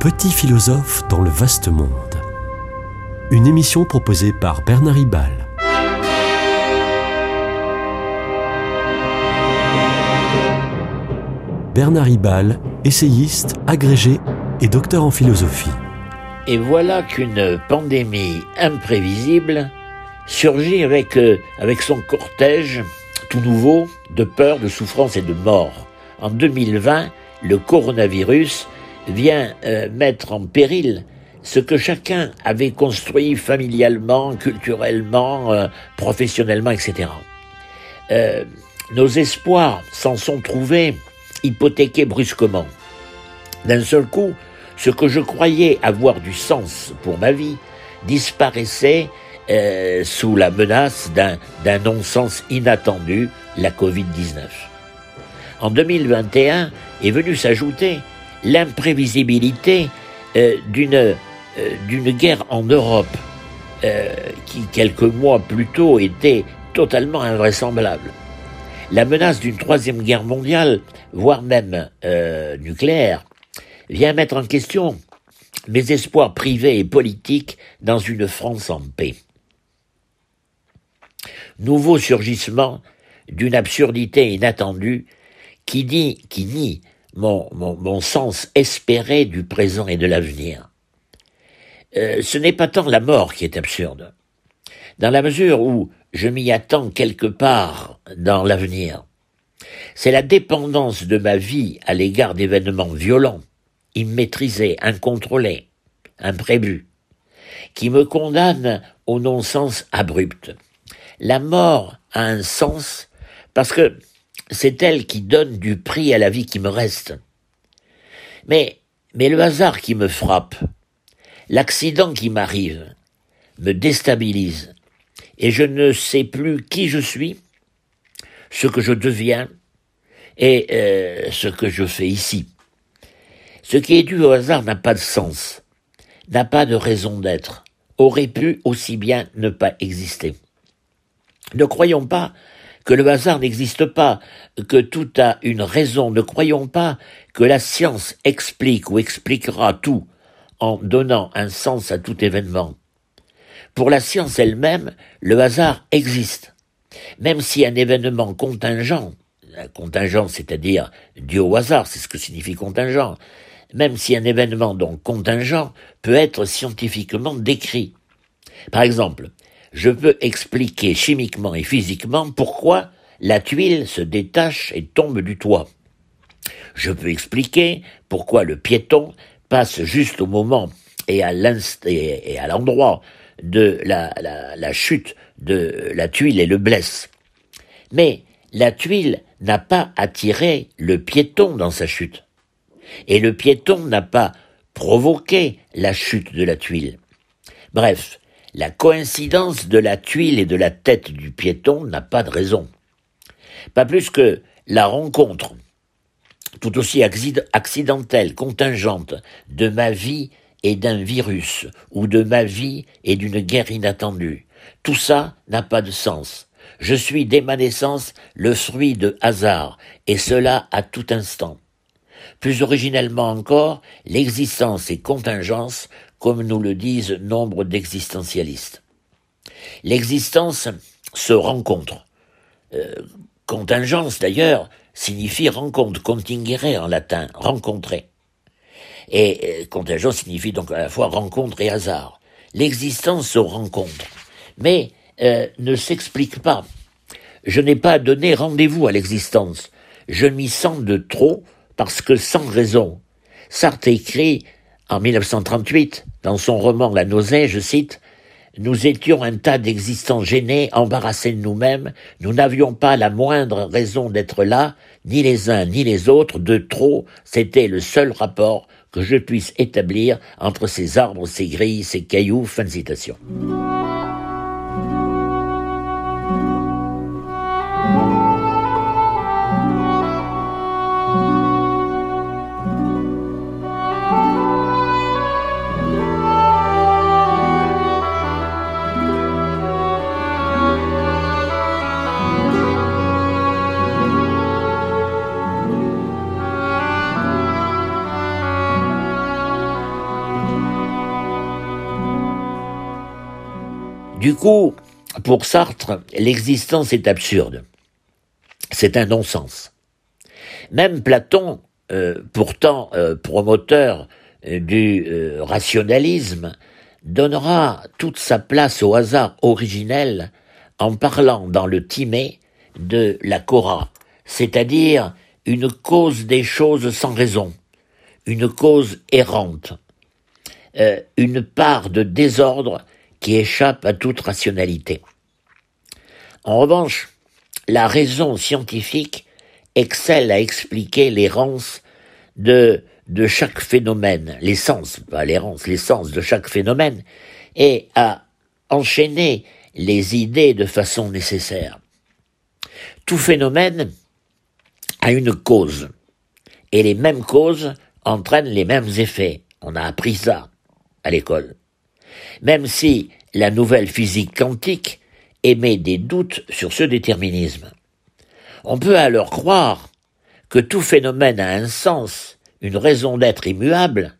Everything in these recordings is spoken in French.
Petit philosophe dans le vaste monde. Une émission proposée par Bernard Ribal. Bernard Ribal, essayiste, agrégé et docteur en philosophie. Et voilà qu'une pandémie imprévisible surgit avec, euh, avec son cortège tout nouveau de peur, de souffrance et de mort. En 2020, le coronavirus vient euh, mettre en péril ce que chacun avait construit familialement, culturellement, euh, professionnellement, etc. Euh, nos espoirs s'en sont trouvés hypothéqués brusquement. D'un seul coup, ce que je croyais avoir du sens pour ma vie disparaissait sous la menace d'un non-sens inattendu, la Covid-19. En 2021 est venue s'ajouter l'imprévisibilité euh, d'une euh, d'une guerre en Europe qui, quelques mois plus tôt, était totalement invraisemblable. La menace d'une troisième guerre mondiale, voire même nucléaire, vient mettre en question mes espoirs privés et politiques dans une France en paix nouveau surgissement d'une absurdité inattendue qui dit, qui nie mon, mon, sens espéré du présent et de l'avenir. Euh, ce n'est pas tant la mort qui est absurde, dans la mesure où je m'y attends quelque part dans l'avenir. C'est la dépendance de ma vie à l'égard d'événements violents, immaîtrisés, incontrôlés, imprévus, qui me condamne au non-sens abrupt la mort a un sens parce que c'est elle qui donne du prix à la vie qui me reste. Mais, mais le hasard qui me frappe, l'accident qui m'arrive, me déstabilise, et je ne sais plus qui je suis, ce que je deviens, et euh, ce que je fais ici. Ce qui est dû au hasard n'a pas de sens, n'a pas de raison d'être, aurait pu aussi bien ne pas exister. Ne croyons pas que le hasard n'existe pas, que tout a une raison. Ne croyons pas que la science explique ou expliquera tout en donnant un sens à tout événement. Pour la science elle-même, le hasard existe. Même si un événement contingent, contingent c'est-à-dire dû au hasard, c'est ce que signifie contingent, même si un événement donc contingent peut être scientifiquement décrit. Par exemple, je peux expliquer chimiquement et physiquement pourquoi la tuile se détache et tombe du toit. Je peux expliquer pourquoi le piéton passe juste au moment et à l'endroit de la, chute de la tuile et le blesse. Mais la tuile n'a pas attiré le piéton dans sa chute. Et le piéton n'a pas provoqué la chute de la tuile. Bref, la coïncidence de la tuile et de la tête du piéton n'a pas de raison. Pas plus que la rencontre, tout aussi accidentelle, contingente, de ma vie et d'un virus, ou de ma vie et d'une guerre inattendue. Tout ça n'a pas de sens. Je suis dès ma naissance le fruit de hasard, et cela à tout instant. Plus originellement encore, l'existence et contingence comme nous le disent nombre d'existentialistes. L'existence se rencontre. Euh, contingence, d'ailleurs, signifie rencontre, contingere en latin, rencontrer. Et euh, contingence signifie donc à la fois rencontre et hasard. L'existence se rencontre, mais euh, ne s'explique pas. Je n'ai pas donné rendez-vous à l'existence. Je m'y sens de trop parce que sans raison. Sartre écrit en 1938, dans son roman La nausée, je cite, Nous étions un tas d'existants gênés, embarrassés de nous-mêmes, nous n'avions pas la moindre raison d'être là, ni les uns ni les autres, de trop, c'était le seul rapport que je puisse établir entre ces arbres, ces grilles, ces cailloux. Fin de citation. Du coup, pour Sartre, l'existence est absurde. C'est un non-sens. Même Platon, euh, pourtant euh, promoteur euh, du rationalisme, donnera toute sa place au hasard originel en parlant dans le Timée de la Cora, c'est-à-dire une cause des choses sans raison, une cause errante, une part de désordre qui échappe à toute rationalité. En revanche, la raison scientifique excelle à expliquer l'errance de, de chaque phénomène, l'essence, pas l'errance, l'essence de chaque phénomène, et à enchaîner les idées de façon nécessaire. Tout phénomène a une cause, et les mêmes causes entraînent les mêmes effets. On a appris ça à l'école. Même si la nouvelle physique quantique émet des doutes sur ce déterminisme. On peut alors croire que tout phénomène a un sens, une raison d'être immuable.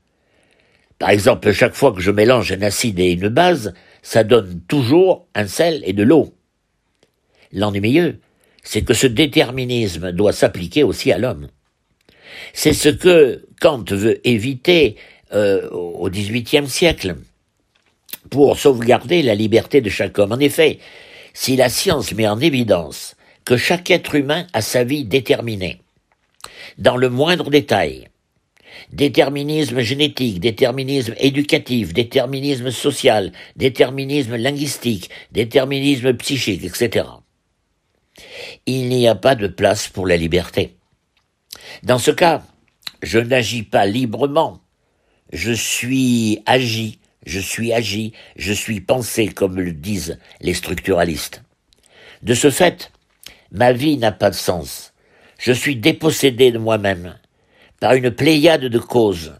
Par exemple, chaque fois que je mélange un acide et une base, ça donne toujours un sel et de l'eau. L'ennuyeux, c'est que ce déterminisme doit s'appliquer aussi à l'homme. C'est ce que Kant veut éviter euh, au XVIIIe siècle pour sauvegarder la liberté de chaque homme. En effet, si la science met en évidence que chaque être humain a sa vie déterminée, dans le moindre détail, déterminisme génétique, déterminisme éducatif, déterminisme social, déterminisme linguistique, déterminisme psychique, etc. Il n'y a pas de place pour la liberté. Dans ce cas, je n'agis pas librement, je suis agi je suis agi, je suis pensé, comme le disent les structuralistes. De ce fait, ma vie n'a pas de sens. Je suis dépossédé de moi-même par une pléiade de causes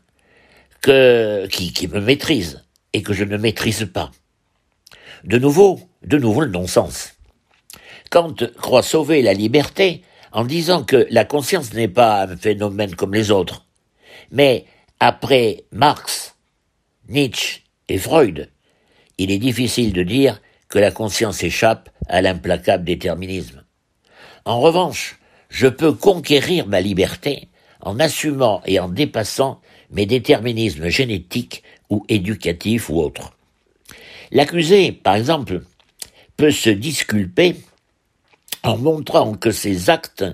que, qui, qui me maîtrisent et que je ne maîtrise pas. De nouveau, de nouveau le non-sens. Kant croit sauver la liberté en disant que la conscience n'est pas un phénomène comme les autres. Mais après Marx, Nietzsche et Freud. Il est difficile de dire que la conscience échappe à l'implacable déterminisme. En revanche, je peux conquérir ma liberté en assumant et en dépassant mes déterminismes génétiques ou éducatifs ou autres. L'accusé, par exemple, peut se disculper en montrant que ses actes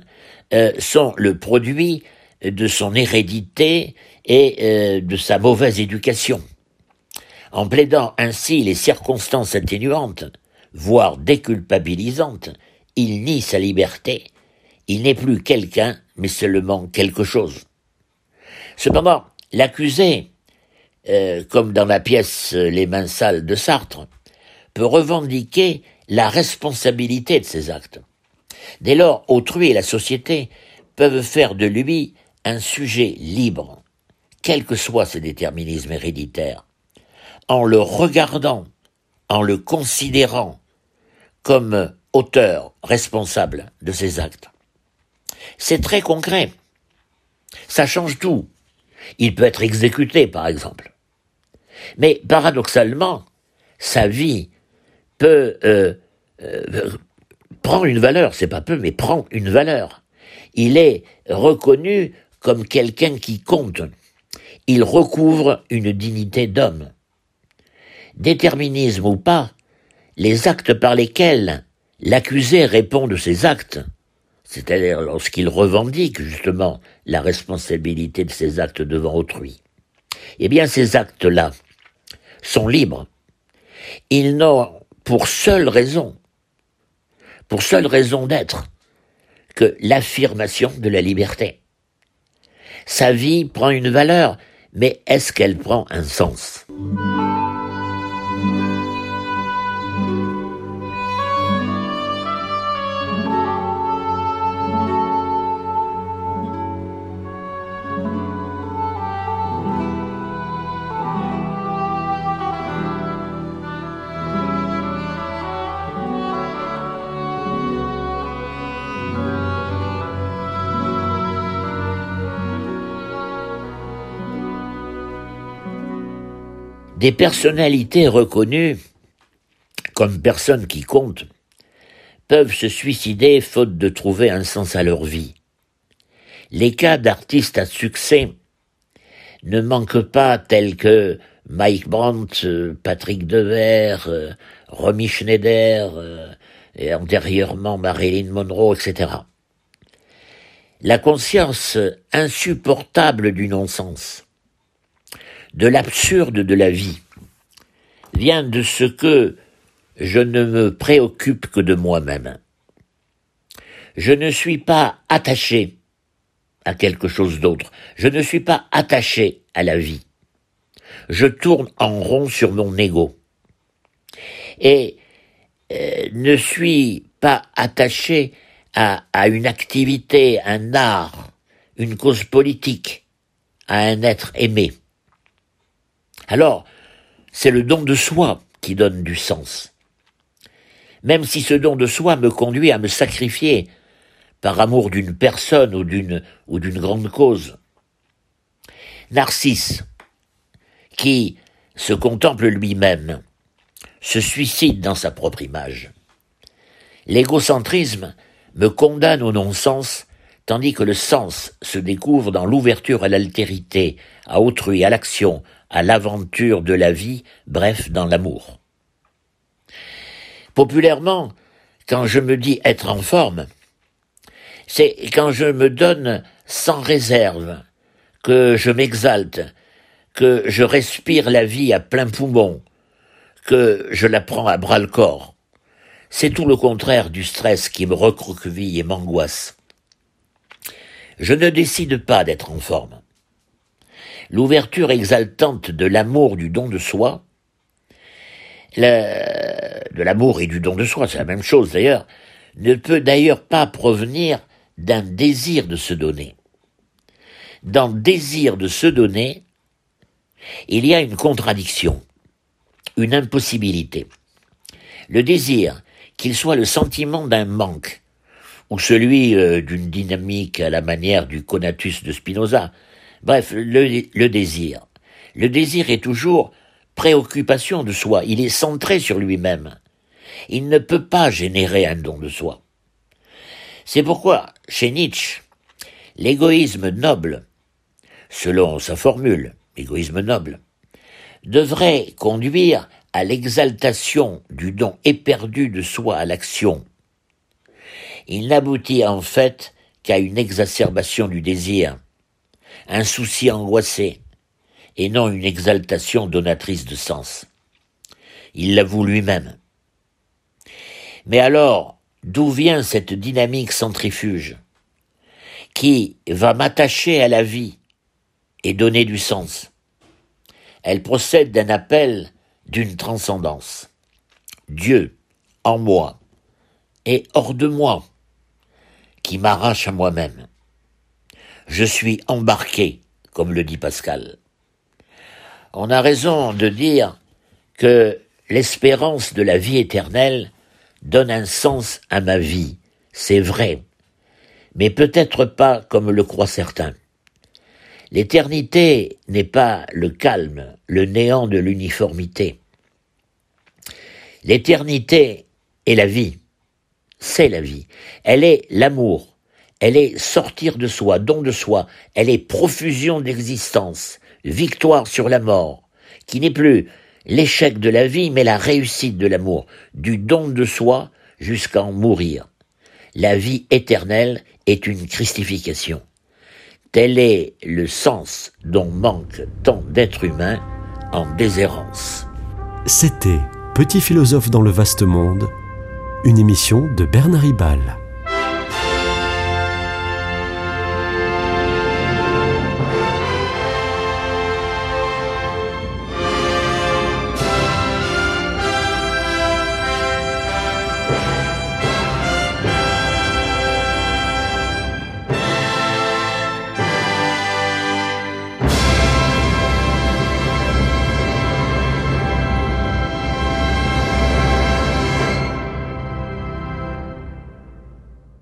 euh, sont le produit de son hérédité et euh, de sa mauvaise éducation. En plaidant ainsi les circonstances atténuantes, voire déculpabilisantes, il nie sa liberté. Il n'est plus quelqu'un, mais seulement quelque chose. Cependant, l'accusé, euh, comme dans la pièce Les mains sales de Sartre, peut revendiquer la responsabilité de ses actes. Dès lors, autrui et la société peuvent faire de lui un sujet libre, quels que soient ses déterminismes héréditaires en le regardant, en le considérant comme auteur responsable de ses actes. C'est très concret. Ça change tout. Il peut être exécuté, par exemple. Mais paradoxalement, sa vie peut euh, euh, prendre une valeur, c'est pas peu, mais prend une valeur. Il est reconnu comme quelqu'un qui compte. Il recouvre une dignité d'homme déterminisme ou pas, les actes par lesquels l'accusé répond de ses actes, c'est-à-dire lorsqu'il revendique justement la responsabilité de ses actes devant autrui, eh bien ces actes-là sont libres. Ils n'ont pour seule raison, pour seule raison d'être, que l'affirmation de la liberté. Sa vie prend une valeur, mais est-ce qu'elle prend un sens? Des personnalités reconnues, comme personne qui compte, peuvent se suicider faute de trouver un sens à leur vie. Les cas d'artistes à succès ne manquent pas tels que Mike Brandt, Patrick Devers, euh, Romy Schneider, euh, et antérieurement Marilyn Monroe, etc. La conscience insupportable du non-sens, de l'absurde de la vie, vient de ce que je ne me préoccupe que de moi-même. Je ne suis pas attaché à quelque chose d'autre. Je ne suis pas attaché à la vie. Je tourne en rond sur mon ego. Et euh, ne suis pas attaché à, à une activité, un art, une cause politique, à un être aimé. Alors, c'est le don de soi qui donne du sens. Même si ce don de soi me conduit à me sacrifier par amour d'une personne ou d'une ou d'une grande cause. Narcisse, qui se contemple lui-même, se suicide dans sa propre image. L'égocentrisme me condamne au non-sens, tandis que le sens se découvre dans l'ouverture à l'altérité, à autrui, à l'action, à l'aventure de la vie, bref, dans l'amour. Populairement, quand je me dis être en forme, c'est quand je me donne sans réserve, que je m'exalte, que je respire la vie à plein poumon, que je la prends à bras le corps. C'est tout le contraire du stress qui me recroqueville et m'angoisse. Je ne décide pas d'être en forme. L'ouverture exaltante de l'amour du don de soi, de l'amour et du don de soi, c'est la même chose d'ailleurs, ne peut d'ailleurs pas provenir d'un désir de se donner. Dans désir de se donner, il y a une contradiction une impossibilité. Le désir, qu'il soit le sentiment d'un manque, ou celui euh, d'une dynamique à la manière du conatus de Spinoza, bref, le, désir. Le désir est toujours préoccupation de soi, il est centré sur lui-même. Il ne peut pas générer un don de soi. C'est pourquoi, chez Nietzsche, l'égoïsme noble, selon sa formule, égoïsme noble, devrait conduire à l'exaltation du don éperdu de soi à l'action. Il n'aboutit en fait qu'à une exacerbation du désir, un souci angoissé, et non une exaltation donatrice de sens. Il l'avoue lui-même. Mais alors, d'où vient cette dynamique centrifuge qui va m'attacher à la vie et donner du sens? Elle procède d'un appel d'une transcendance. Dieu, en moi, et hors de moi, qui m'arrache à moi-même. Je suis embarqué, comme le dit Pascal. On a raison de dire que l'espérance de la vie éternelle donne un sens à ma vie. C'est vrai, mais peut-être pas comme le croient certains. L'éternité n'est pas le calme, le néant de l'uniformité. L'éternité est la vie, c'est la vie. Elle est l'amour, elle est sortir de soi, don de soi, elle est profusion d'existence, victoire sur la mort, qui n'est plus l'échec de la vie, mais la réussite de l'amour, du don de soi jusqu'à en mourir. La vie éternelle est une christification. Tel est le sens dont manque tant d'êtres humains en déshérence. C'était Petit philosophe dans le vaste monde, une émission de Bernard Ribal.